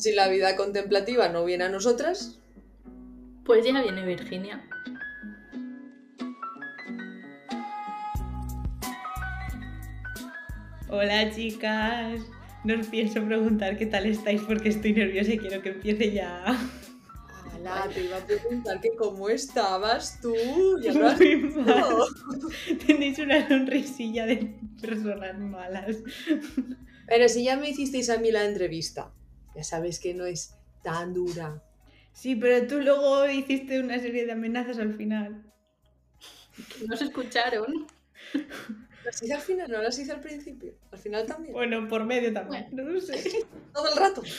Si la vida contemplativa no viene a nosotras, Pues ya viene Virginia. Hola chicas, no os pienso preguntar qué tal estáis porque estoy nerviosa y quiero que empiece ya. ala, te iba a preguntar que cómo estabas tú. Ya lo has Muy dicho. mal. Tenéis una sonrisilla de personas malas. Pero si ya me hicisteis a mí la entrevista, ya sabes que no es tan dura. Sí, pero tú luego hiciste una serie de amenazas al final. ¿No se escucharon? Las hice al final, no las hice al principio. Al final también. Bueno, por medio también, no lo sé. Todo el rato.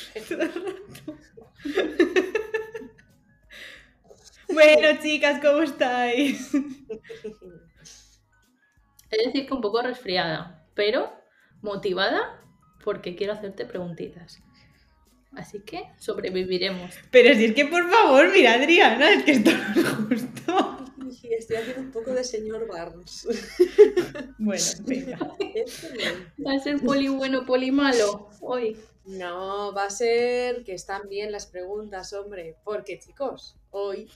Bueno, chicas, ¿cómo estáis? Es decir, que un poco resfriada, pero motivada porque quiero hacerte preguntitas. Así que sobreviviremos. Pero si es que por favor, mira, Adriana, es que esto no es justo. Sí, Estoy haciendo un poco de señor Barnes. Bueno, venga. Va a ser poli bueno, poli malo hoy. No, va a ser que están bien las preguntas, hombre. Porque, chicos, hoy,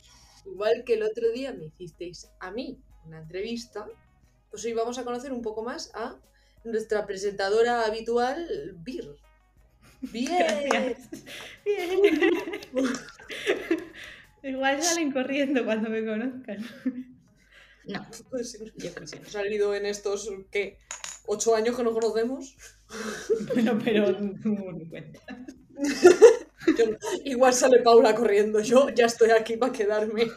igual que el otro día me hicisteis a mí una entrevista, pues hoy vamos a conocer un poco más a nuestra presentadora habitual, Bir. Bien. Gracias. Bien. Igual salen corriendo cuando me conozcan. No, Pues, yo qué sé, hemos salido en estos, ¿qué? ¿Ocho años que nos conocemos? Bueno, pero no me cuenta. Yo- igual sale Paula corriendo. Yo ya estoy aquí para quedarme.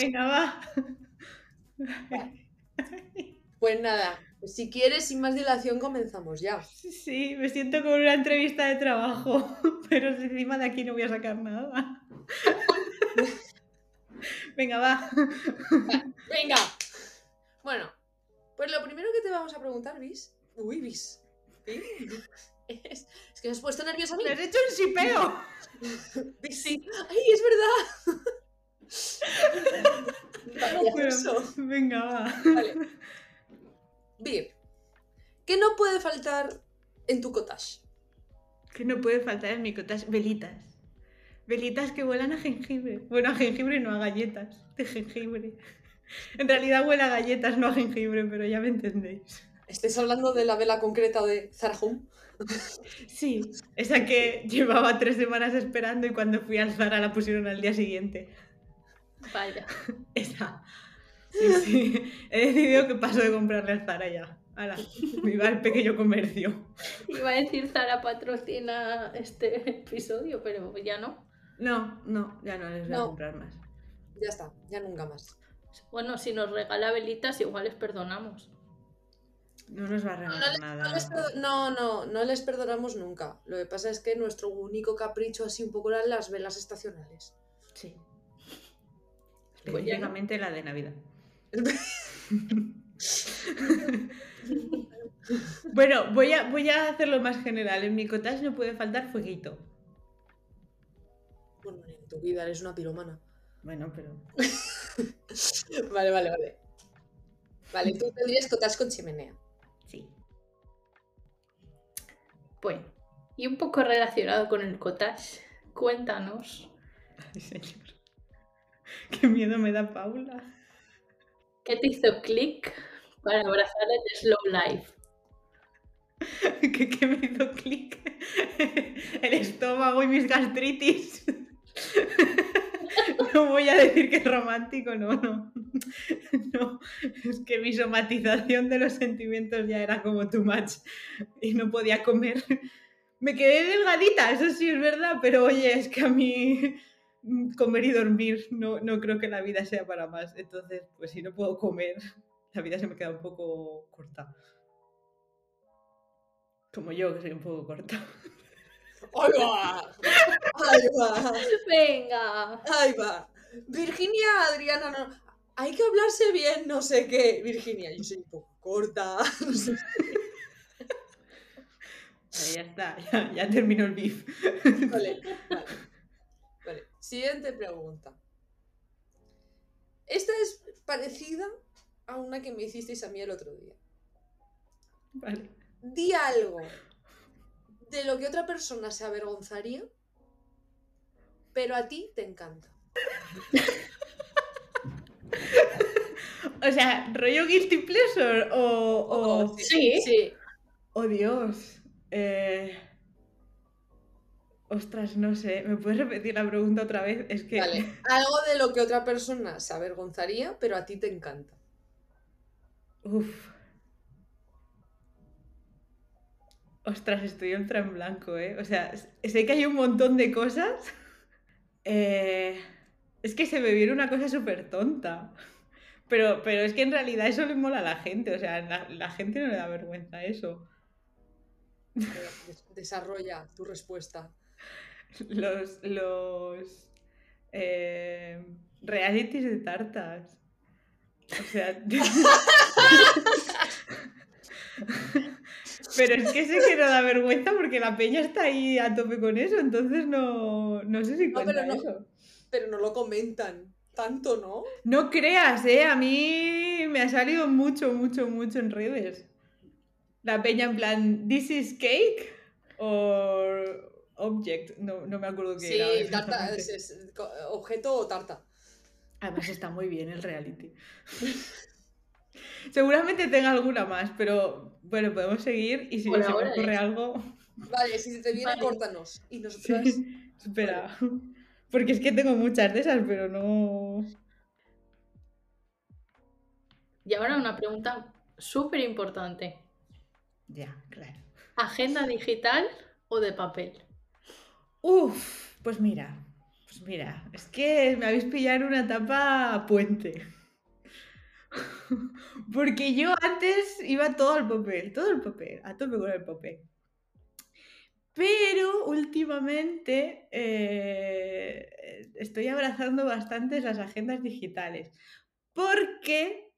Venga, va. Pues nada, si quieres, sin más dilación, comenzamos ya. Sí, me siento como una entrevista de trabajo, pero encima de aquí no voy a sacar nada. Venga, va. Venga. Bueno, pues lo primero que te vamos a preguntar, Bis. Uy, Bis. ¿Sí? Es, es que me has puesto nerviosa a mí. ¡Me has hecho un sipeo! Bis, sí. ¡Ay, es verdad! Bueno, venga, va. Vale. Bir, ¿qué no puede faltar en tu cottage? Que no puede faltar en mi cottage velitas. Velitas que vuelan a jengibre. Bueno, a jengibre no a galletas. De jengibre. En realidad huele a galletas, no a jengibre, pero ya me entendéis. ¿Estáis hablando de la vela concreta de Zara Home? Sí, esa que llevaba tres semanas esperando y cuando fui al Zara la pusieron al día siguiente. vaya. Esa. Sí, sí. He decidido que paso de comprarle al Zara ya. Ahora, viva el pequeño comercio. Iba a decir Zara patrocina este episodio, pero ya no. No, no, ya no les voy a comprar más. Ya está, ya nunca más. Bueno, si nos regala velitas, igual les perdonamos. No nos va a No, regalar nada. no les no, no, no les perdonamos nunca. Lo que pasa es que nuestro único capricho así un poco eran las velas estacionales. Sí. Pues ya. Específicamente la de Navidad. bueno, voy a, voy a hacerlo más general. En mi cottage no puede faltar fueguito. Bueno, en tu vida eres una piromana. Bueno, pero. Vale, vale, vale. Vale, tú tendrías cottage con chimenea. Sí. Bueno, y un poco relacionado con el cottage, cuéntanos, Ay, señor. Qué miedo me da Paula. ¿Qué te hizo clic para abrazar el slow life? ¿Qué, me hizo clic? El estómago y mis gastritis. No voy a decir que es romántico, no, no. No, es que mi somatización de los sentimientos ya era como too much y no podía comer. Me quedé delgadita, eso sí es verdad, pero oye, es que a mí comer y dormir no, no creo que la vida sea para más. Entonces, pues si no puedo comer, la vida se me queda un poco corta. Como yo, que soy un poco corta. ¡Ahí va! ¡Ahí va! Venga, ¡Ahí va! Virginia, Adriana, no. Hay que hablarse bien, no sé qué. Virginia, yo soy un poco corta. no sé Vale, ya está, ya, ya terminó el beef. Vale, vale. Siguiente pregunta. Esta es parecida a una que me hicisteis a mí el otro día. Vale. Di algo de lo que otra persona se avergonzaría, pero a ti te encanta. O sea, rollo guilty pleasure o... o... Oh, sí. sí. Oh, Dios. Eh, Ostras, no sé. ¿Me puedes repetir la pregunta otra vez? Es que... Vale. Algo de lo que otra persona se avergonzaría, pero a ti te encanta. Uf. Ostras, estoy ultra en blanco, ¿eh? O sea, sé que hay un montón de cosas. Eh, es que se me viene una cosa súper tonta. Pero, pero es que en realidad eso le mola a la gente. O sea, la, la gente no le da vergüenza eso. Des- Desarrolla tu respuesta. Los, los eh, realities de tartas. O sea. Pero es que sé que no da vergüenza porque la peña está ahí a tope con eso, entonces no, no sé si No, cuenta pero no. eso. Pero no lo comentan. Tanto, ¿no? No creas, ¿eh? A mí me ha salido mucho, mucho, mucho en redes. La peña en plan, ¿this is cake? O object, no, no me acuerdo qué Sí, era. tarta, es- objeto o tarta. Además está muy bien el reality. Seguramente tenga alguna más, pero bueno, podemos seguir y si Por se me ahora ocurre es. algo... Vale, si te viene, Vale. córtanos. Y Sí, nosotras. espera. Porque es que tengo muchas de esas, pero no... Y ahora una pregunta súper importante. Ya, claro. ¿Agenda digital o de papel? Uf, pues mira, pues mira, es que me habéis pillado en una etapa puente. Porque yo antes iba todo al papel, todo el papel, a tope con el papel. Pero últimamente eh, estoy abrazando bastante las agendas digitales. Porque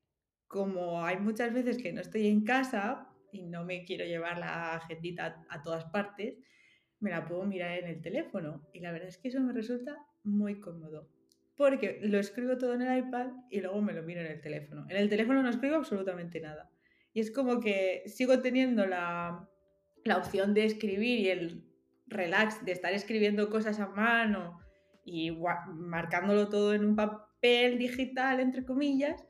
como hay muchas veces que no estoy en casa y no me quiero llevar la agendita a todas partes, me la puedo mirar en el teléfono. Y la verdad es que eso me resulta muy cómodo. Porque lo escribo todo en el iPad y luego me lo miro en el teléfono. En el teléfono no escribo absolutamente nada. Y es como que sigo teniendo la, la opción de escribir y el relax de estar escribiendo cosas a mano y marcándolo todo en un papel digital, entre comillas,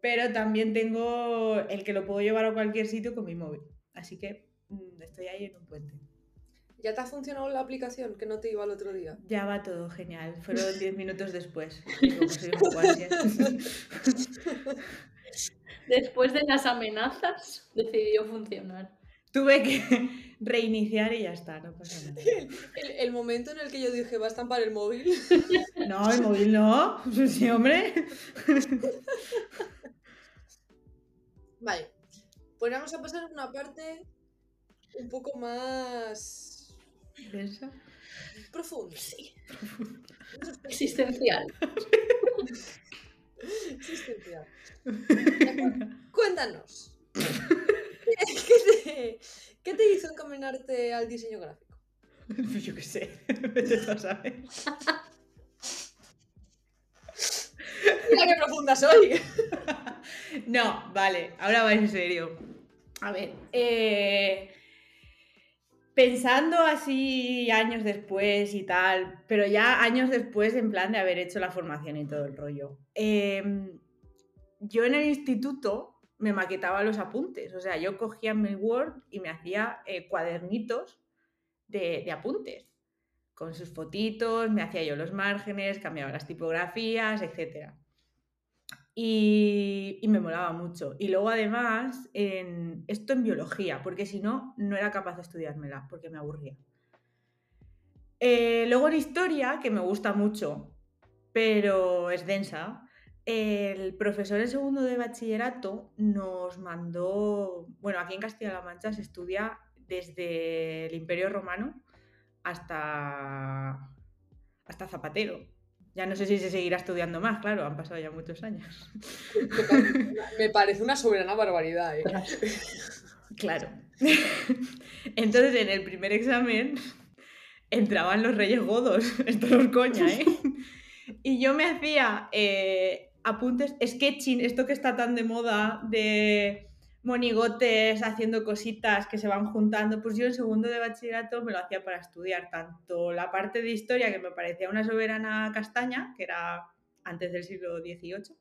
pero también tengo el que lo puedo llevar a cualquier sitio con mi móvil. Así que mm, estoy ahí en un puente. ¿Ya te ha funcionado la aplicación que no te iba el otro día? Ya va todo genial. Fueron 10 minutos después. Como soy ansias. Después de las amenazas, decidió funcionar. Tuve que reiniciar y ya está, no pasa nada. El, el momento en el que yo dije, va a estampar el móvil. No, el móvil no. Sí, hombre. Vale. Pues vamos a pasar a una parte un poco más Densa. profunda. Sí. Existencial. Existencial. Cuéntanos. ¿Qué te, qué te hizo encaminarte al diseño gráfico? Pues yo qué sé. A saber. Mira qué profunda soy. No, vale, ahora va en serio. A ver, eh, pensando así años después y tal, pero ya años después en plan de haber hecho la formación y todo el rollo. eh, yo en el instituto me maquetaba los apuntes, o sea, yo cogía mi Word y me hacía eh, cuadernitos de, de apuntes, con sus fotitos, me hacía yo los márgenes, cambiaba las tipografías, etcétera. Y, me molaba mucho. Y luego además, esto en biología, porque si no, no era capaz de estudiármela, porque me aburría. Eh, luego en historia, que me gusta mucho, pero es densa, el profesor en segundo de bachillerato nos mandó, bueno, aquí en Castilla-La Mancha se estudia desde el Imperio Romano hasta, hasta Zapatero. Ya no sé si se seguirá estudiando más, claro, han pasado ya muchos años. Me parece, una soberana barbaridad, ¿eh? Claro. Entonces, en el primer examen entraban los reyes godos. Esto no es coña, ¿eh? Y yo me hacía eh, apuntes, sketching, esto que está tan de moda de monigotes haciendo cositas que se van juntando, pues yo en segundo de bachillerato me lo hacía para estudiar tanto la parte de historia que me parecía una soberana castaña, que era antes del siglo XVIII,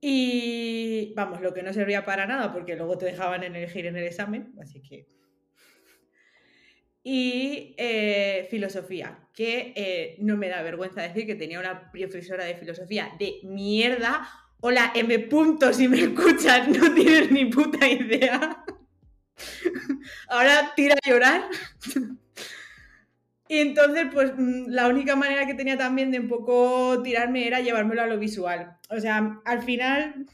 y vamos, lo que no servía para nada porque luego te dejaban elegir en el examen, así que... Y eh, filosofía, que eh, no me da vergüenza decir que tenía una profesora de filosofía de mierda. Hola, M. Punto, si me escuchas, no tienes ni puta idea. Ahora tira a llorar. Y entonces, pues mm, la única manera que tenía también de un poco tirarme era llevármelo a lo visual. O sea, al final,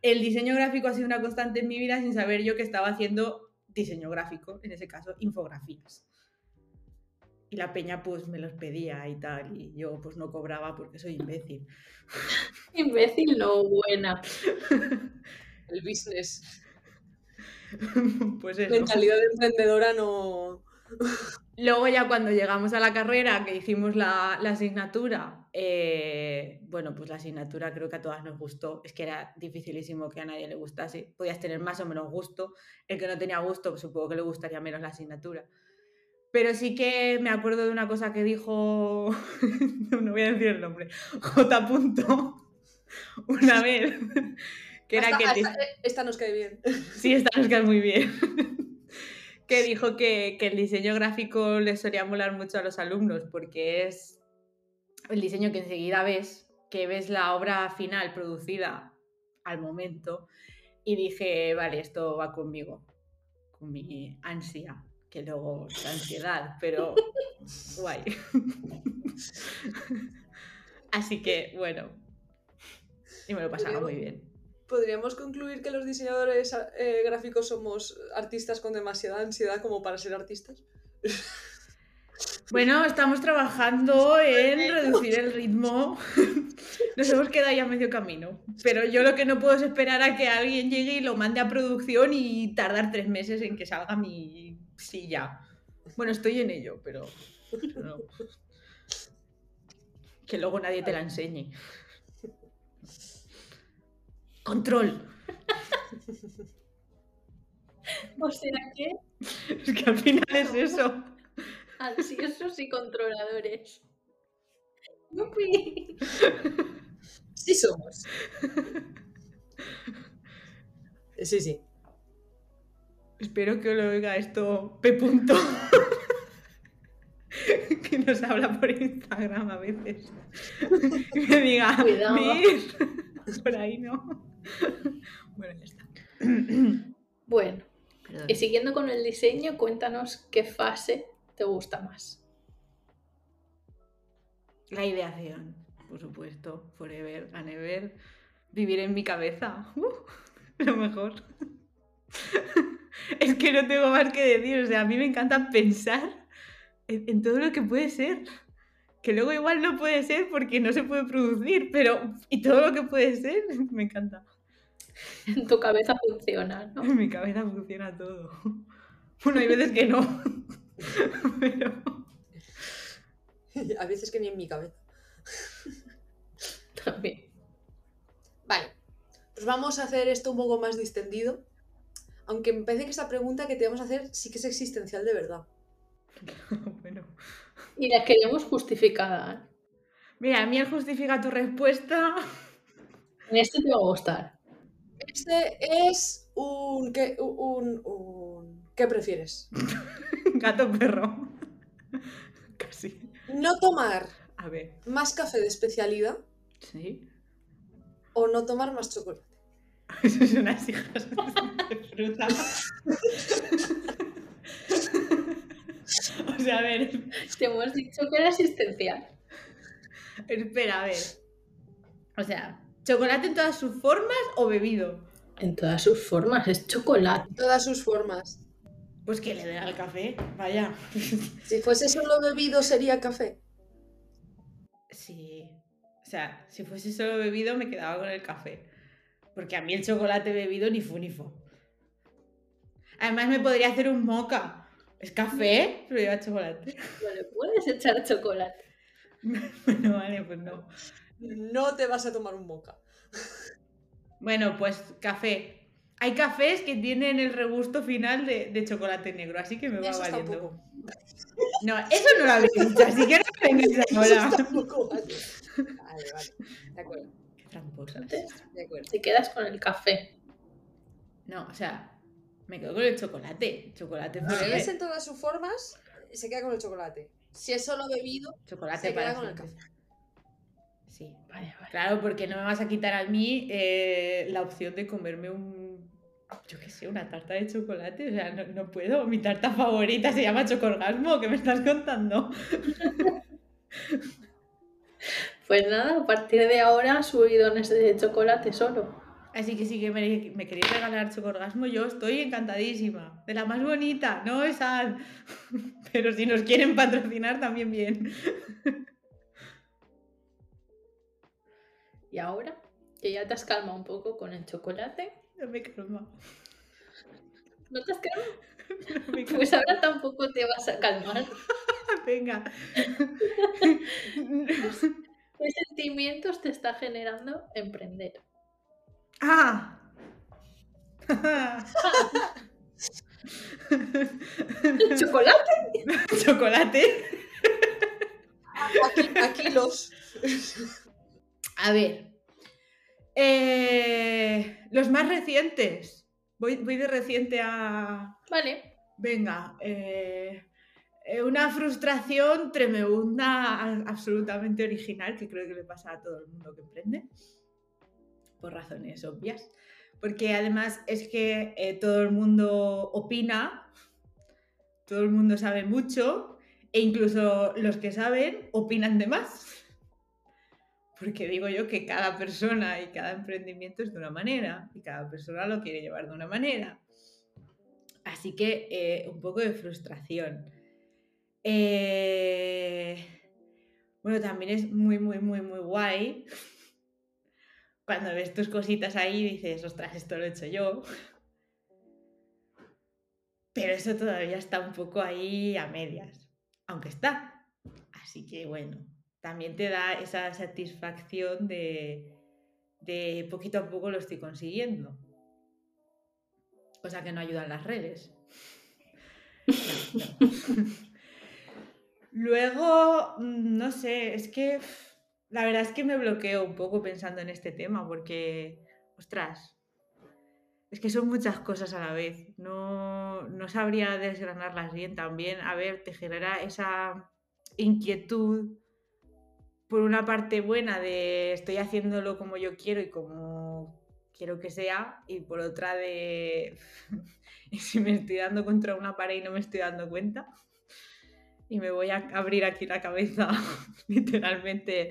el diseño gráfico ha sido una constante en mi vida sin saber yo que estaba haciendo diseño gráfico, en ese caso, infografías. Y la peña pues me los pedía y tal, y yo pues no cobraba porque soy imbécil. Imbécil, no, buena. El business. pues eso. Mentalidad de emprendedora no. Luego ya cuando llegamos a la carrera, que hicimos la, la asignatura, eh, bueno, pues la asignatura creo que a todas nos gustó. Es que era dificilísimo que a nadie le gustase. Podías tener más o menos gusto. El que no tenía gusto, pues supongo que le gustaría menos la asignatura. Pero sí que me acuerdo de una cosa que dijo, no voy a decir el nombre, J. Punto, una vez, que era Esta- que... esta, esta nos cae bien. Sí, esta nos queda muy bien. que dijo que, que el diseño gráfico le solía molar mucho a los alumnos porque es el diseño que enseguida ves, que ves la obra final producida al momento y dije, vale, esto va conmigo, con mi ansia, que luego es ansiedad, pero guay. Así que, bueno, y me lo pasaba muy bien. ¿Podríamos concluir que los diseñadores eh, gráficos somos artistas con demasiada ansiedad como para ser artistas? Bueno, estamos trabajando en reducir el ritmo. Nos hemos quedado ya a medio camino. Pero yo lo que no puedo es esperar a que alguien llegue y lo mande a producción y tardar tres meses en que salga mi silla. Bueno, estoy en ello, pero no. que luego nadie te la enseñe. Control. O sea que Es que al final es eso. ansiosos y controladores. ¡Yupi! Sí somos. Sí, sí. Espero que lo oiga esto P. Punto. que nos habla por Instagram a veces. Y me diga, Cuidado. "Mir". por ahí no. Bueno, ya está. Bueno, Perdón. y siguiendo con el diseño, cuéntanos qué fase te gusta más. La ideación, por supuesto. Forever and ever. Vivir en mi cabeza. Uh, lo mejor. es que no tengo más que decir. O sea, a mí me encanta pensar en, en todo lo que puede ser. Que luego igual no puede ser porque no se puede producir, pero y todo lo que puede ser, me encanta. En tu cabeza funciona, ¿no? En mi cabeza funciona todo. Bueno, hay veces que no. Pero A veces que ni en mi cabeza. También. Vale. Pues vamos a hacer esto un poco más distendido. Aunque me parece que esta pregunta que te vamos a hacer sí que es existencial de verdad. bueno. Y la queremos justificada. ¿eh? Mira, a mí el justifica tu respuesta. En este te va a gustar. Este es un. ¿Qué, un, un- ¿qué prefieres? Gato perro. Casi. ¿No tomar A ver. más café de especialidad ¿Sí? o no tomar más chocolate? Eso es unas hijas de fruta. o sea, a ver. Te hemos dicho que era existencial. Espera, a ver. O sea, ¿chocolate en todas sus formas o bebido? En todas sus formas, es chocolate. Todas sus formas. Pues que le den al café, vaya. Si fuese solo bebido, sería café. Sí. O sea, si fuese solo bebido me quedaba con el café. Porque a mí el chocolate bebido ni fu ni fu. Además me podría hacer un moca. Es café, pero lleva chocolate. Bueno, puedes echar chocolate. Bueno, vale, pues no. No te vas a tomar un moca. Bueno, pues café. Hay cafés que tienen el regusto final de, de chocolate negro, así que me va Eso valiendo. tampoco. No, eso no lo había dicho, así que no me vengáis ahora. Eso tampoco vale. Vale, vale. De acuerdo, tramposas. Entonces, de acuerdo. te quedas con el café. No, o sea, me quedo con el chocolate. Chocolate Si forever. es en todas sus formas, se queda con el chocolate. Si es solo bebido, Chocolate se para queda con el café. Sí. Vale, vale. Claro, porque no me vas a quitar a mí eh, la opción de comerme un. Yo qué sé, una tarta de chocolate. O sea, no, no puedo. Mi tarta favorita se llama chocorgasmo. ¿Qué me estás contando? Pues nada, a partir de ahora subidones de chocolate solo. Así que sí que me, me queréis regalar chocorgasmo, yo estoy encantadísima. De la más bonita, no esa. Pero si nos quieren patrocinar, también bien. Y ahora, que ya te has calmado un poco con el chocolate, No me calma. ¿no te has calmado? No me calma. Pues ahora tampoco te vas a calmar. Venga. ¿Qué sentimientos te está generando emprender? ¡Ah! ¿Chocolate? Chocolate. Aquí, aquí los. A ver. Eh, los más recientes. Voy, voy de reciente a. Vale. Venga. eh, eh, una frustración tremenda, absolutamente original, que creo que le pasa a todo el mundo que emprende. Por razones obvias. Porque además es que eh, todo el mundo opina, todo el mundo sabe mucho, e incluso los que saben opinan de más. Porque digo yo que cada persona y cada emprendimiento es de una manera y cada persona lo quiere llevar de una manera. Así que eh, un poco de frustración. Eh, bueno, también es muy, muy, muy, muy guay cuando ves tus cositas ahí y dices, ostras, esto lo he hecho yo. Pero eso todavía está un poco ahí a medias, aunque está. Así que bueno, también te da esa satisfacción de, de poquito a poco lo estoy consiguiendo. Cosa que no ayudan las redes. No, no. Luego, mm, no sé, es que la verdad es que me bloqueo un poco pensando en este tema porque, ostras, es que son muchas cosas a la vez. No, no sabría desgranarlas bien también. A ver, te genera esa inquietud por una parte buena de estoy haciéndolo como yo quiero y como quiero que sea, y por otra de si me estoy dando contra una pared y no me estoy dando cuenta y me voy a abrir aquí la cabeza literalmente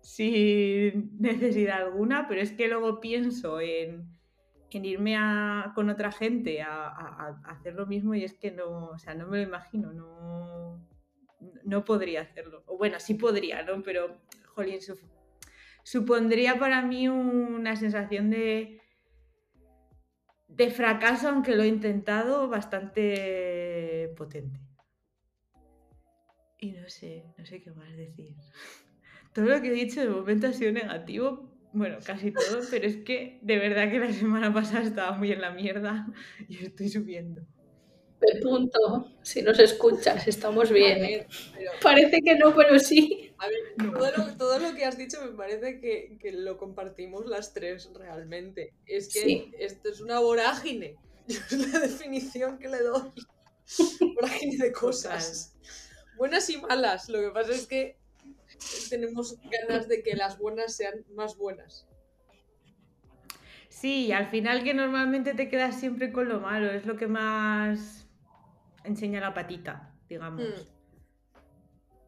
sin necesidad alguna, pero es que luego pienso en, irme con otra gente a hacer lo mismo y es que no, o sea, no me lo imagino, no, no podría hacerlo. O bueno, sí podría, ¿no? Pero, jolín, su- supondría para mí una sensación de, de fracaso, aunque lo he intentado, bastante potente. Y no sé, no sé qué más decir. Todo lo que he dicho de momento ha sido negativo, bueno, casi todo, pero es que de verdad que la semana pasada estaba muy en la mierda y estoy subiendo. De punto. Si nos escuchas, estamos bien. ver, pero, Parece que no, pero sí. a ver, No. todo, lo, todo lo que has dicho me parece que, que lo compartimos las tres realmente. Es que Sí. esto es una vorágine. Es la definición que le doy. Vorágine de cosas. Buenas y malas. Lo que pasa es que tenemos ganas de que las buenas sean más buenas. Sí, al final que normalmente te quedas siempre con lo malo, es lo que más enseña la patita, digamos. Mm.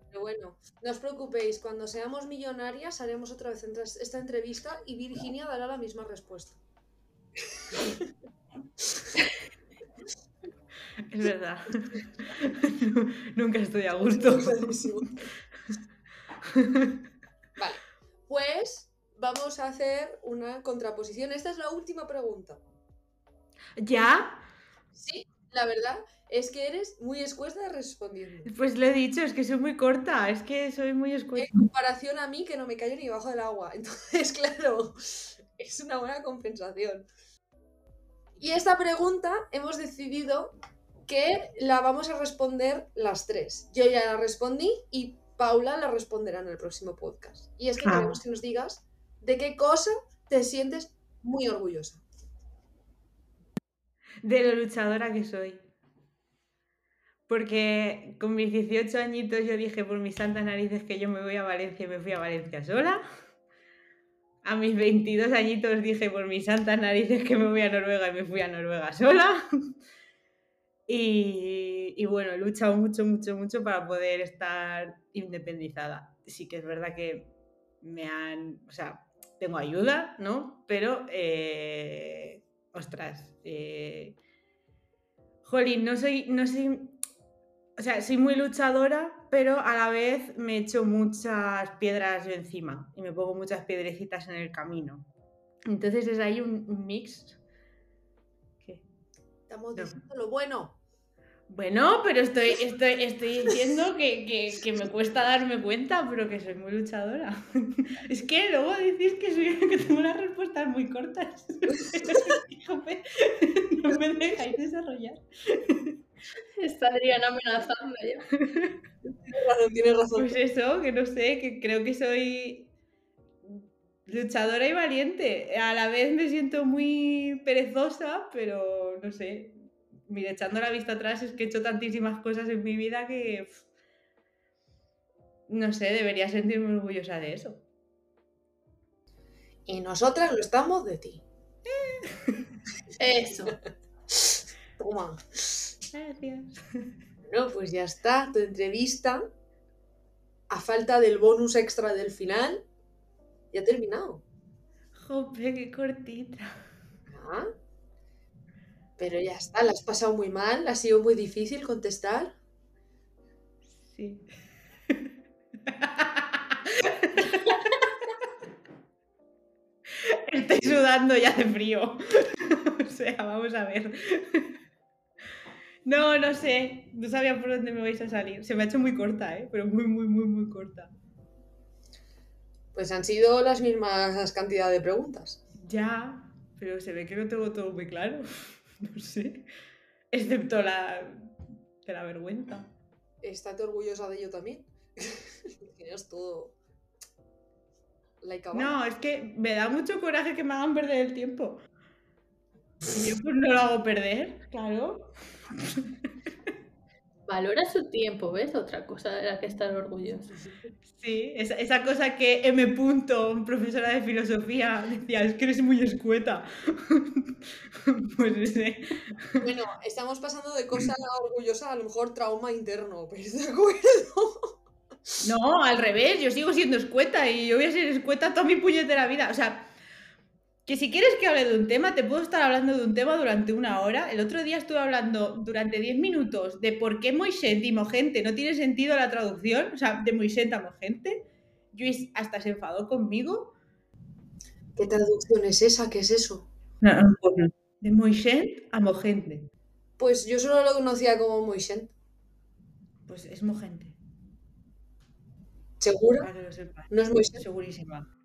Pero bueno, no os preocupéis, cuando seamos millonarias haremos otra vez esta entrevista y Virginia dará la misma respuesta. Es verdad. Nunca estoy a gusto. Vale, pues vamos a hacer una contraposición. Esta es la última pregunta. ¿Ya? Sí, la verdad es que eres muy escuesta respondiendo. Pues lo he dicho, es que soy muy corta, es que soy muy escueta. En comparación a mí que no me callo ni bajo del agua. Entonces, claro, es una buena compensación. Y esta pregunta hemos decidido que la vamos a responder las tres. Yo ya la respondí y Paula la responderá en el próximo podcast. Y es que Ah. queremos que nos digas de qué cosa te sientes muy orgullosa. De lo luchadora que soy. Porque con mis 18 añitos yo dije por mis santas narices que yo me voy a Valencia y me fui a Valencia sola. A mis 22 añitos dije por mis santas narices que me voy a Noruega y me fui a Noruega sola. Y, y bueno, he luchado mucho, mucho, mucho para poder estar independizada. Sí que es verdad que me han, o sea, tengo ayuda, ¿no? Pero, eh, ostras, eh, jolín, no soy, no soy, o sea, soy muy luchadora, pero a la vez me echo muchas piedras yo encima y me pongo muchas piedrecitas en el camino. Entonces es ahí un, un mix. ¿Qué? Estamos No. diciendo lo bueno. Bueno, pero estoy, estoy, estoy diciendo que, que- que me cuesta darme cuenta, pero que soy muy luchadora. Es que luego decís que, soy, que tengo unas respuestas muy cortas. Jope, no me dejáis desarrollar. Está Adriana amenazando ya. Tienes razón, tienes razón. Pues eso, que no sé, que creo que soy luchadora y valiente. A la vez me siento muy perezosa, pero no sé. Mira, echando la vista atrás es que he hecho tantísimas cosas en mi vida que... No sé, debería sentirme orgullosa de eso. Y nosotras lo estamos de ti. Eso. Toma. Gracias. Bueno, pues ya está, tu entrevista, a falta del bonus extra del final, ya ha terminado. Jope, qué cortita. Ah. Pero ya está, la has pasado muy mal, ha sido muy difícil contestar. Sí. Estoy sudando ya de frío. o sea, vamos a ver. No, no sé. No sabía por dónde me vais a salir. Se me ha hecho muy corta, ¿eh? Pero muy, muy, muy, muy corta. Pues han sido las mismas cantidad de preguntas. Ya, pero se ve que no tengo todo muy claro. No sé. Excepto la de la vergüenza. Estate orgullosa de ello también. Tienes todo. Like No, es que me da mucho coraje que me hagan perder el tiempo. Y yo pues no lo hago perder, claro. Valora su tiempo, ¿ves? Otra cosa de la que estar orgulloso. Sí, esa, esa cosa que M. Punto, profesora de filosofía, decía, es que eres muy escueta. pues ese. Bueno, estamos pasando de cosa orgullosa a lo mejor trauma interno, pero ¿de acuerdo? No, al revés, yo sigo siendo escueta y yo voy a ser escueta toda mi puñetera vida. O sea, que si quieres que hable de un tema, te puedo estar hablando de un tema durante una hora. El otro día estuve hablando durante 10 minutos de por qué Moisés y Mogente no tiene sentido la traducción, o sea, de Moisés a Mogente. Luis hasta se enfadó conmigo. ¿Qué traducción es esa? ¿Qué es eso? De Moisés a Mogente. Pues yo solo lo conocía como Moisés. Pues es Mogente, ¿Segura? para que lo sepas. ¿No es Moisés? Segurísima.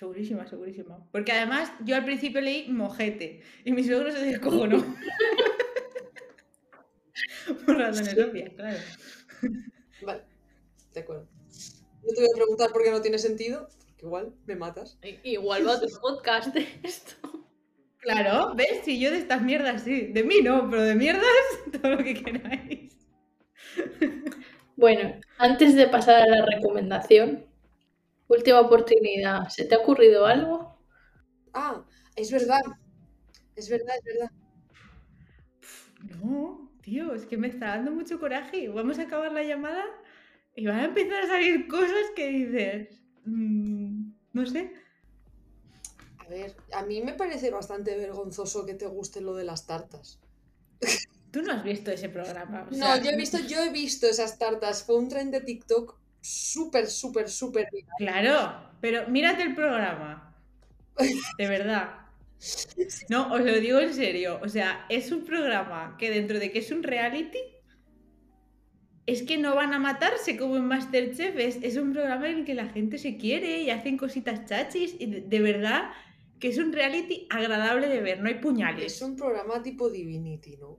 Segurísima, segurísima. Porque además yo al principio leí mojete y mi suegro se descojonó. Por razones obvias, claro. Vale, de acuerdo. No te voy a preguntar por qué no tiene sentido, porque igual me matas. I- Igual va otro podcast de esto. Claro, ¿ves? Si yo de estas mierdas sí. De mí no, pero de mierdas todo lo que queráis. Bueno, antes de pasar a la recomendación, última oportunidad. ¿Se te ha ocurrido algo? Ah, es verdad. Es verdad, es verdad. No, tío, es que me está dando mucho coraje. Vamos a acabar la llamada y van a empezar a salir cosas que dices. mm, no sé. A ver, a mí me parece bastante vergonzoso que te guste lo de las tartas. Tú no has visto ese programa. o No, yo he visto, yo he visto esas tartas. Fue un tren de TikTok súper, súper, súper. Claro, pero mírate el programa. De verdad. No, os lo digo en serio. O sea, es un programa que dentro de que es un reality, es que no van a matarse como en Masterchef. Es, es un programa en el que la gente se quiere y hacen cositas chachis. Y de, de verdad que es un reality agradable de ver, no hay puñales. Es un programa tipo Divinity, ¿no?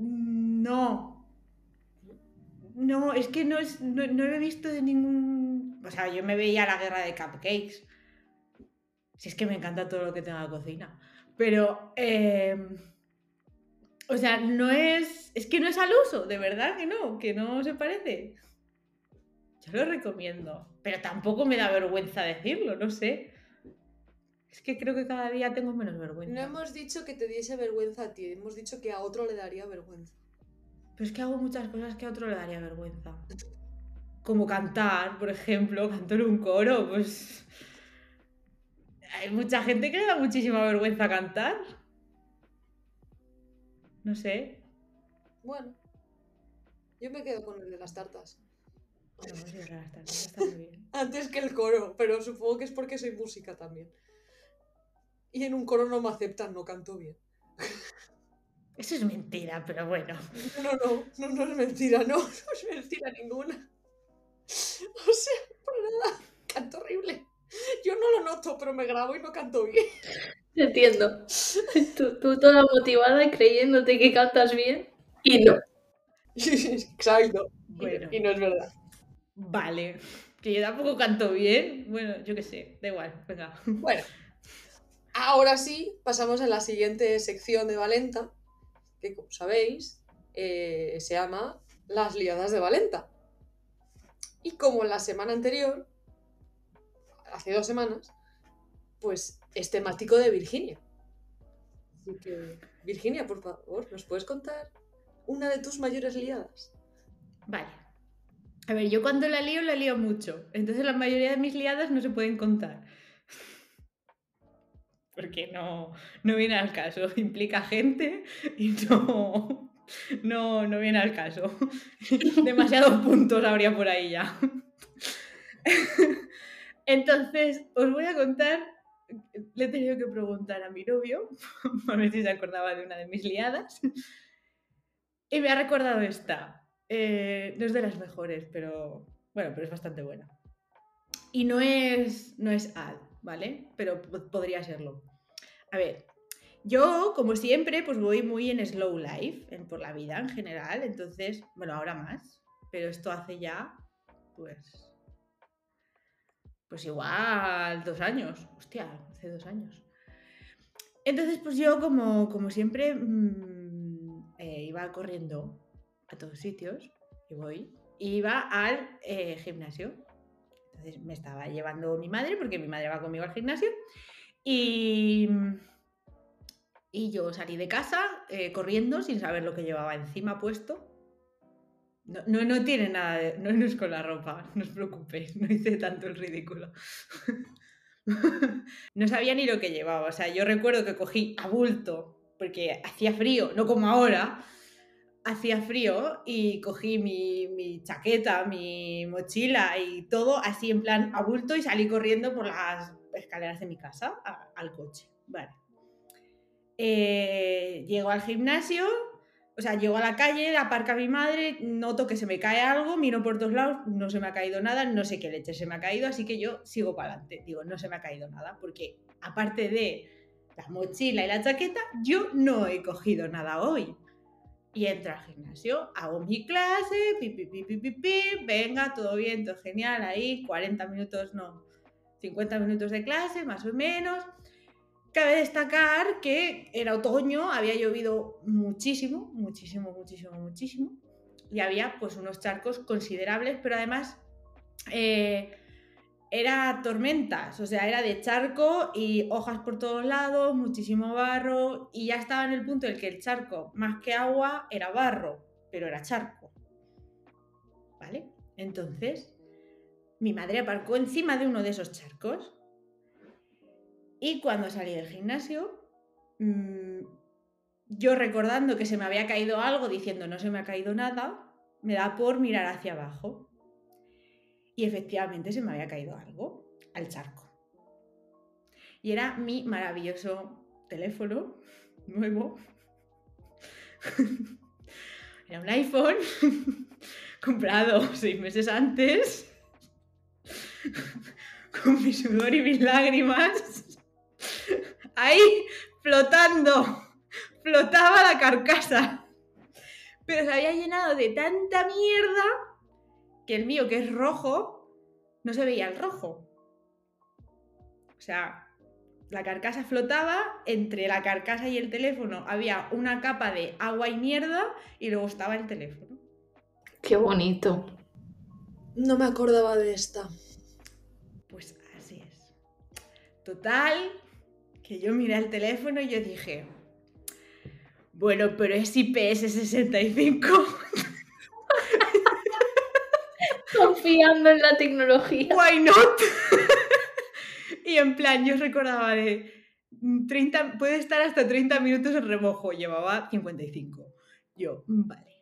No. No, es que no, es, no, no lo he visto de ningún... O sea, yo me veía la guerra de cupcakes. Si es que me encanta todo lo que tenga cocina. Pero... eh, o sea, no es... Es que no es al uso, de verdad que no, que no se parece. Yo lo recomiendo. Pero tampoco me da vergüenza decirlo, no sé. Es que creo que cada día tengo menos vergüenza. No hemos dicho que te diese vergüenza a ti, hemos dicho que a otro le daría vergüenza. Pero es que hago muchas cosas que a otro le daría vergüenza. Como cantar, por ejemplo, canto en un coro, pues. Hay mucha gente que le da muchísima vergüenza cantar. No sé. Bueno, yo me quedo con el de las tartas. Bueno, no sé, está, está, está muy bien. Antes que el coro, pero supongo que es porque soy música también. Y en un coro no me aceptan, no canto bien. Eso es mentira, pero bueno. No, no, no, no, no es mentira, no, no es mentira ninguna. O sea, por nada, canto horrible. Yo no lo noto, pero me grabo y no canto bien. Te entiendo. Tú, tú toda motivada y creyéndote que cantas bien y no. Exacto. Y- Bueno. Y no es verdad. Vale. Que yo tampoco canto bien. Bueno, yo qué sé, da igual, venga. Bueno, ahora sí, pasamos a la siguiente sección de Valenta, que como sabéis, eh, se llama Las liadas de Valenta. Y como la semana anterior, hace dos semanas, pues es temático de Virginia. Así que, Virginia, por favor, ¿nos puedes contar una de tus mayores liadas? Vale. A ver, yo cuando la lío, la lío mucho. Entonces la mayoría de mis liadas no se pueden contar. Porque no, no viene al caso. Implica gente y no, no, no viene al caso. Demasiados puntos habría por ahí ya. Entonces, os voy a contar. Le he tenido que preguntar a mi novio, a ver si se acordaba de una de mis liadas. Y me ha recordado esta. Eh, no es de las mejores, pero bueno, pero es bastante buena. Y no es, no es ad, ¿vale? Pero po- podría serlo. A ver, yo, como siempre, pues voy muy en slow life, en, por la vida en general. Entonces, bueno, ahora más. Pero esto hace ya, pues... Pues igual dos años. Hostia, hace dos años. Entonces, pues yo, como, como siempre, mm, eh, iba corriendo a todos sitios y voy. Iba al eh, gimnasio. Entonces me estaba llevando mi madre, porque mi madre va conmigo al gimnasio. Y, yo salí de casa eh, corriendo sin saber lo que llevaba encima puesto. No, no, no tiene nada de. No, no es con la ropa, no os preocupéis, no hice tanto el ridículo. no sabía ni lo que llevaba. O sea, yo recuerdo que cogí a bulto, porque hacía frío, no como ahora. Hacía frío y cogí mi, mi chaqueta, mi mochila y todo así en plan a bulto y salí corriendo por las escaleras de mi casa al coche. Eh, llego al gimnasio, o sea, llego a la calle, aparca mi madre, noto que se me cae algo, miro por todos lados, no se me ha caído nada, no sé qué leche se me ha caído, así que yo sigo para adelante. Digo, no se me ha caído nada, porque aparte de la mochila y la chaqueta, yo no he cogido nada hoy. Y entro al gimnasio, hago mi clase, pi, pi, pi, pi, pi, pi, venga, todo bien, todo genial, ahí 40 minutos, no, 50 minutos de clase, más o menos. Cabe destacar que era otoño, había llovido muchísimo, muchísimo, muchísimo, muchísimo. Y había pues unos charcos considerables, pero además eh, era tormentas, o sea, era de charco y hojas por todos lados, muchísimo barro, y ya estaba en el punto en el que el charco, más que agua, era barro, pero era charco. ¿Vale? Entonces, mi madre aparcó encima de uno de esos charcos. Y cuando salí del gimnasio, mm, yo recordando que se me había caído algo, diciendo no se me ha caído nada, me da por mirar hacia abajo. Y efectivamente se me había caído algo al charco. Y era mi maravilloso teléfono nuevo. era un iPhone comprado seis meses antes con mi sudor y mis lágrimas, ahí flotando, flotaba la carcasa. Pero se había llenado de tanta mierda que el mío, que es rojo, no se veía el rojo. O sea, la carcasa flotaba, entre la carcasa y el teléfono había una capa de agua y mierda y luego estaba el teléfono. Qué bonito. No me acordaba de esta. Total, que yo miré el teléfono y yo dije, bueno, pero es IPS 65. Confiando en la tecnología. Why not? y en plan, yo recordaba de 30, puede estar hasta 30 minutos en remojo, llevaba 55. Yo, "Mm, vale,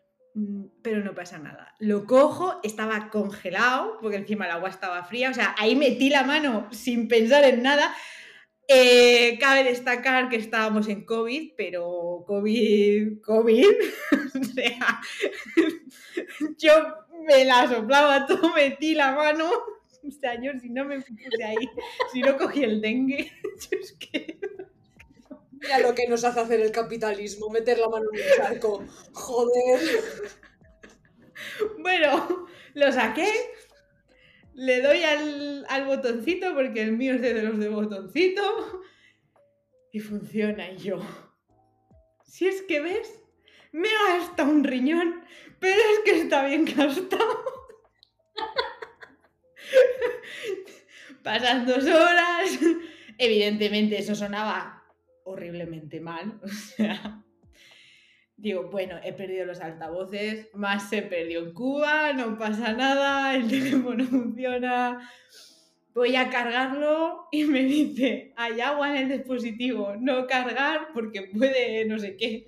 pero no pasa nada. Lo cojo, estaba congelado, porque encima el agua estaba fría, o sea, ahí metí la mano sin pensar en nada. Eh, cabe destacar que estábamos en COVID, pero COVID, COVID, o sea, yo me la soplaba todo, metí la mano, o sea, yo si no me puse ahí, si no cogí el dengue, yo es que... Mira lo que nos hace hacer el capitalismo, meter la mano en el charco. Joder. Bueno, lo saqué, le doy al, al botoncito, porque el mío es de los de botoncito, y funciona, y yo... Si es que ves, me ha gastado un riñón, pero es que está bien gastado. Pasan dos horas. Evidentemente eso sonaba horriblemente mal. O sea, digo, bueno, he perdido los altavoces, más se perdió en Cuba, no pasa nada, el teléfono funciona. Voy a cargarlo y me dice, hay agua en el dispositivo, no cargar porque puede no sé qué.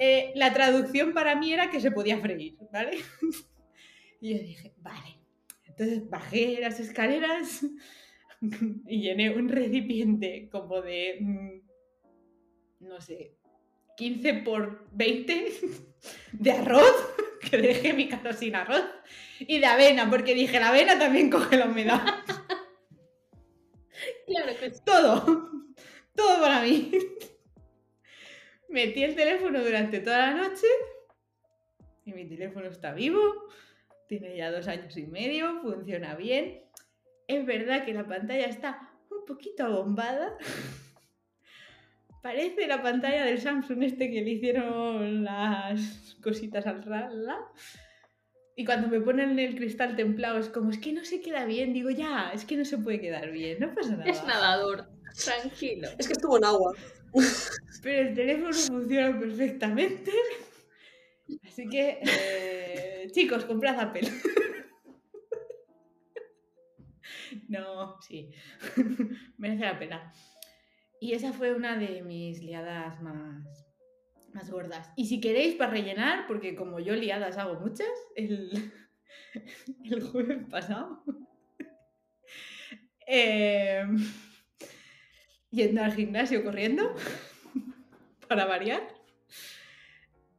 Eh, la traducción para mí era que se podía freír, ¿vale? y yo dije, vale. Entonces bajé las escaleras y llené un recipiente como de, mm, no sé, 15 por 20 de arroz, que dejé mi casa sin arroz, y de avena, porque dije, la avena también coge la humedad. Claro que sí. Todo, todo para mí. Metí el teléfono durante toda la noche y mi teléfono está vivo, tiene ya dos años y medio, funciona bien. Es verdad que la pantalla está un poquito abombada. Parece la pantalla del Samsung este que le hicieron las cositas al rala. Y cuando me ponen el cristal templado es como, es que no se queda bien. Digo, ya, es que no se puede quedar bien, no pasa nada. Es nadador. Tranquilo. Es que estuvo en agua. Pero el teléfono funciona perfectamente. Así que, eh, chicos, comprad Apple. No, sí. Merece la pena. Y esa fue una de mis liadas más, más gordas. Y si queréis para rellenar, porque como yo liadas hago muchas, el, el jueves pasado, eh, yendo al gimnasio corriendo, para variar,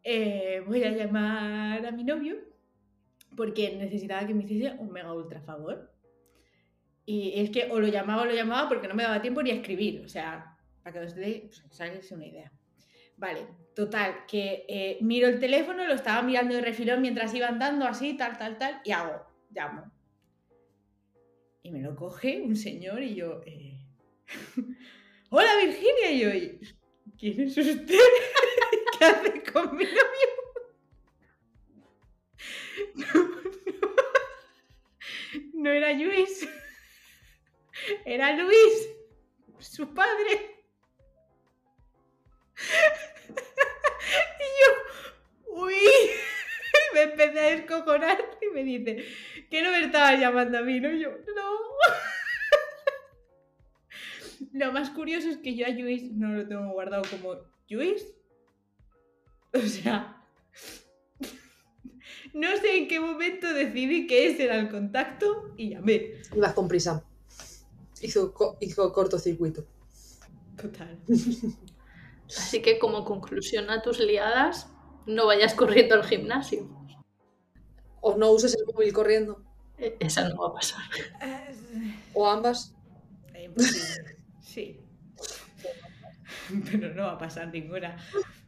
eh, voy a llamar a mi novio porque necesitaba que me hiciese un mega ultra favor. Y es que o lo llamaba o lo llamaba porque no me daba tiempo ni a escribir. O sea, para que os deis pues, una idea. Vale, total, que eh, miro el teléfono, lo estaba mirando de refilón mientras iba andando así, tal, tal, tal, y hago, llamo. Y me lo coge un señor y yo, eh, hola Virginia, y yo, "¿Y ¿quién es usted? ¿Qué hace con mi novio? No, no, no era Luis, era Luis, su padre. Y yo, uy, me empecé a descojonar y me dice, que no me estaba llamando a mí, ¿no? Y yo, no. Lo más curioso es que yo a Luis no lo tengo guardado como Luis. O sea, no sé en qué momento decidí que ese era el contacto y llamé. Ibas con prisa. Hizo, co- hizo cortocircuito. Total. Así que como conclusión a tus liadas, no vayas corriendo al gimnasio. O no uses el móvil corriendo. E- Esa no va a pasar. Eh, O ambas. Sí. Pero no va a pasar ninguna.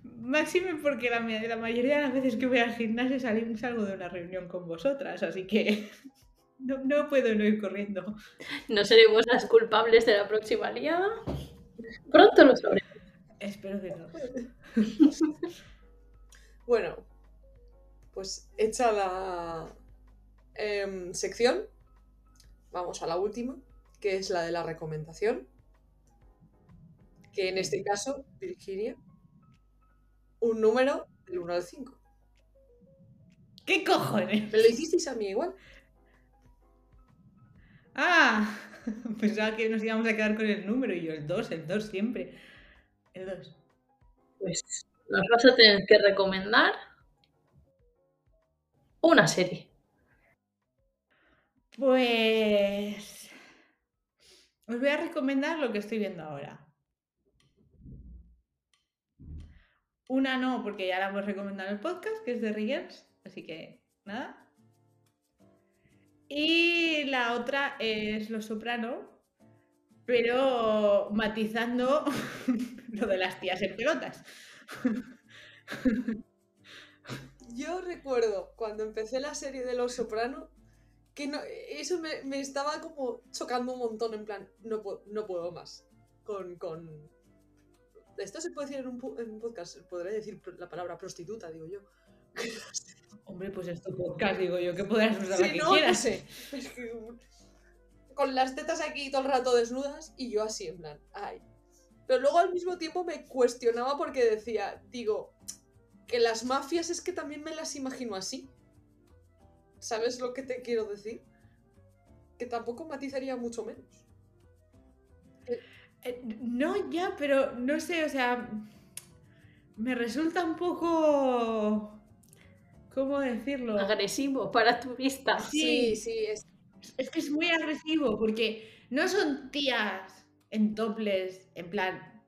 Máxime porque la, ma- la mayoría de las veces que voy al gimnasio salí- salgo de una reunión con vosotras, así que no, no puedo no ir corriendo. ¿No seremos las culpables de la próxima liada? Pronto lo sabremos. Espero que no. Bueno, pues hecha la em, sección, vamos a la última, que es la de la recomendación. Que en este caso, Virginia, un número del 1 al 5. ¿Qué cojones? Me lo hicisteis a mí igual. Ah, pensaba que nos íbamos a quedar con el número y yo el 2, el 2 siempre. El 2. Pues nos vas a tener que recomendar una serie. Pues os voy a recomendar lo que estoy viendo ahora. Una no, porque ya la hemos recomendado en el podcast, que es de Riggers, así que nada. Y la otra es Los Soprano, pero matizando lo de las tías en pelotas. Yo recuerdo cuando empecé la serie de Los Soprano que no, eso me, me estaba como chocando un montón, en plan, no puedo, no puedo más. Con, con... Esto se puede decir en un, en un podcast, podré decir la palabra prostituta, digo yo. Hombre, pues es tu podcast, digo yo, que podrás usar la Sí, que no, no quieras. sé. Es que, con las tetas aquí todo el rato desnudas y yo así, en plan, ay. Pero luego al mismo tiempo me cuestionaba porque decía, digo, que las mafias es que también me las imagino así. ¿Sabes lo que te quiero decir? Que tampoco matizaría mucho menos. Eh, No, ya, pero no sé, o sea, me resulta un poco... ¿Cómo decirlo? Agresivo para tu vista. Sí. sí, es. Es que es muy agresivo porque no son tías en toples, en plan,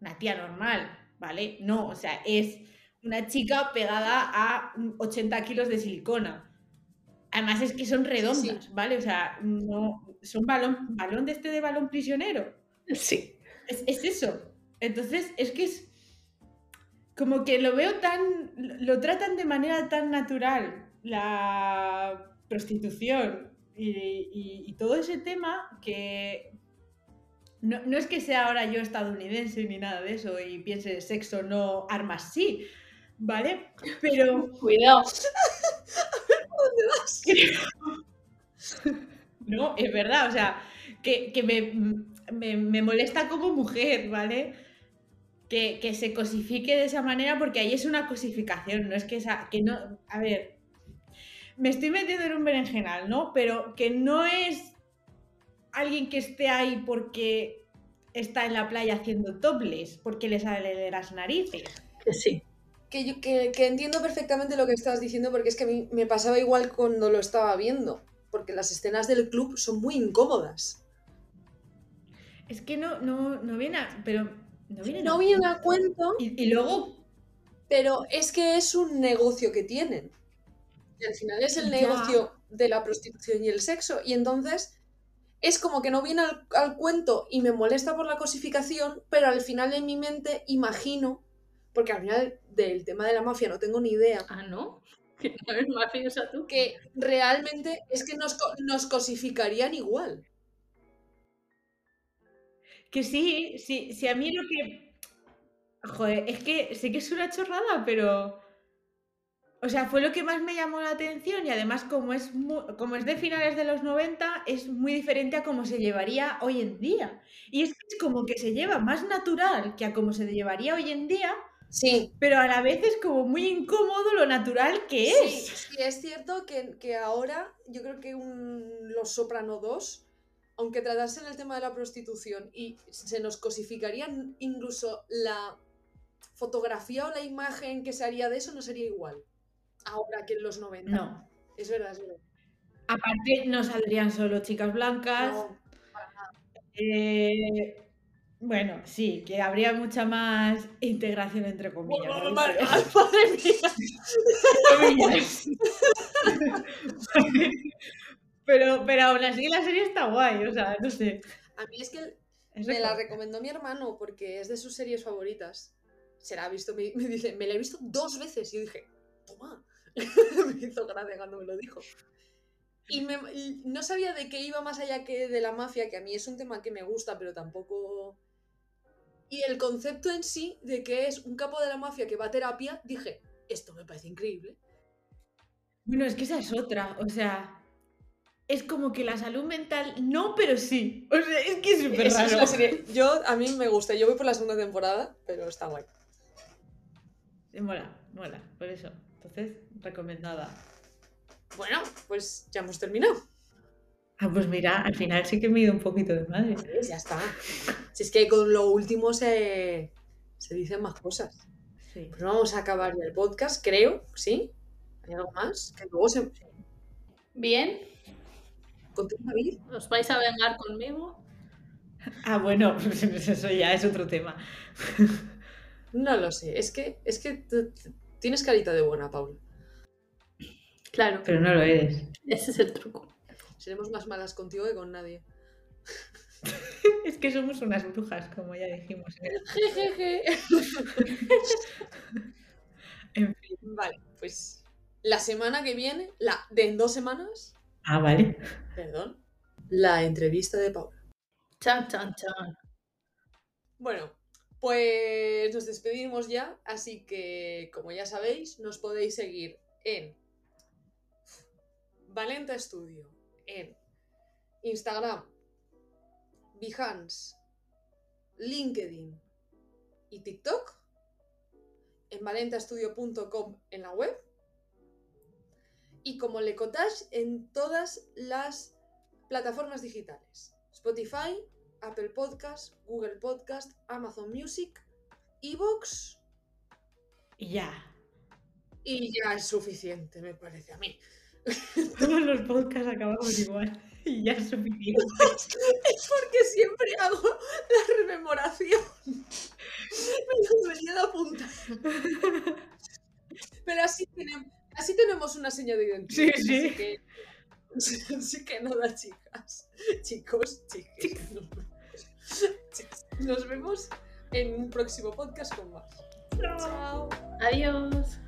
una tía normal, ¿vale? No, o sea, es una chica pegada a 80 kilos de silicona. Además es que son redondas, Sí. ¿vale? O sea, no, son balón, balón de este de balón prisionero. Sí. Es, es eso. Entonces, es que es como que lo veo tan. Lo tratan de manera tan natural la prostitución y, y- y todo ese tema que. No, no es que sea ahora yo estadounidense ni nada de eso y piense sexo no, armas sí, ¿vale? Pero Cuidado. No, es verdad, o sea, que, que me, me- me molesta como mujer, ¿vale? Que, que se cosifique de esa manera porque ahí es una cosificación, no es que esa, que no, a ver, me estoy metiendo en un berenjenal, ¿no? Pero que no es alguien que esté ahí porque está en la playa haciendo topless, porque le sale de las narices. Que sí. Que, yo- que, que entiendo perfectamente lo que estás diciendo porque es que a mí me pasaba igual cuando lo estaba viendo. Porque las escenas del club son muy incómodas. Es que no, no, no viene a, pero no viene No viene a cuento, Y, y luego pero es que es un negocio que tienen. Al final es el Ya. negocio de la prostitución y el sexo. Y entonces es como que no viene al, al cuento y me molesta por la cosificación, pero al final en mi mente imagino, porque al final del tema de la mafia no tengo ni idea, Ah, ¿no? Que no eres mafiosa tú. que realmente es que nos, nos cosificarían igual. Que sí, sí, sí, a mí lo que. Joder, es que sé que es una chorrada, pero. O sea, fue lo que más me llamó la atención y además, como es, como es de finales de los 90, es muy diferente a cómo se llevaría hoy en día. Y es que es como que se lleva más natural que a cómo se llevaría hoy en día, Sí, pero a la vez es como muy incómodo lo natural que Sí, es. sí, es cierto que, que ahora yo creo que un Los Soprano 2, aunque tratasen el tema de la prostitución y se nos cosificarían incluso la fotografía o la imagen que se haría de eso no sería igual. Ahora que en los 90. No. Es verdad, es verdad. Aparte, no saldrían solo chicas blancas. No, Eh, bueno, sí, que habría mucha más integración entre comillas. ¿no? madre madre mía. Pero, pero aún así la serie está guay, o sea, no sé. A mí es que Es me la recom- recomendó mi hermano porque es de sus series favoritas. Se la ha visto, me, me dice, me la he visto dos veces. Y yo dije, toma. me hizo gracia cuando me lo dijo. Y, me- y no sabía de qué iba más allá que de la mafia, que a mí es un tema que me gusta, pero tampoco... Y el concepto en sí de que es un capo de la mafia que va a terapia, dije, esto me parece increíble. Bueno, es que esa es otra, o sea, es como que la salud mental no, pero sí. O sea, es que es súper es raro. la serie. Yo, a mí me gusta. Yo voy por la segunda temporada, pero está guay. Mola, mola, por eso. Entonces, recomendada. Bueno, pues ya hemos terminado. Ah, pues mira, al final sí que me he ido un poquito de madre. ¿Ves? Ya está. Si es que con lo último se, se dicen más cosas. Sí. Pues vamos a acabar ya el podcast, creo, ¿sí? ¿Hay algo más? Que luego se... Bien, Continúa, David. ¿os vais a vengar conmigo? Ah, bueno, pues eso ya es otro tema. No lo sé. Es que, es que tienes carita de buena, Paula. Claro, Pero no lo eres. ese es el truco. Seremos más malas contigo que con nadie. Es que somos unas brujas, como ya dijimos. Jejeje. En fin. Vale, pues la semana que viene, la de en dos semanas, Ah, vale. perdón, la entrevista de Paula. Chan, chan, chan. Bueno, pues nos despedimos ya, así que como ya sabéis, nos podéis seguir en Valenta Studio, en Instagram, Behance, LinkedIn y TikTok, en valentastudio.com en la web y como Lecotage en todas las plataformas digitales. Spotify, Apple Podcast, Google Podcast, Amazon Music, Evox Y ya. y ya es suficiente, me parece a mí. Todos los podcasts acabamos igual. Y ya es suficiente. es porque siempre hago la rememoración. me debería de apuntar. Pero así tenemos, así tenemos una seña de identidad. Sí, sí. Así que, así que nada, chicas. Chicos, chicas. Nos vemos en un próximo podcast con más. Chao. Adiós.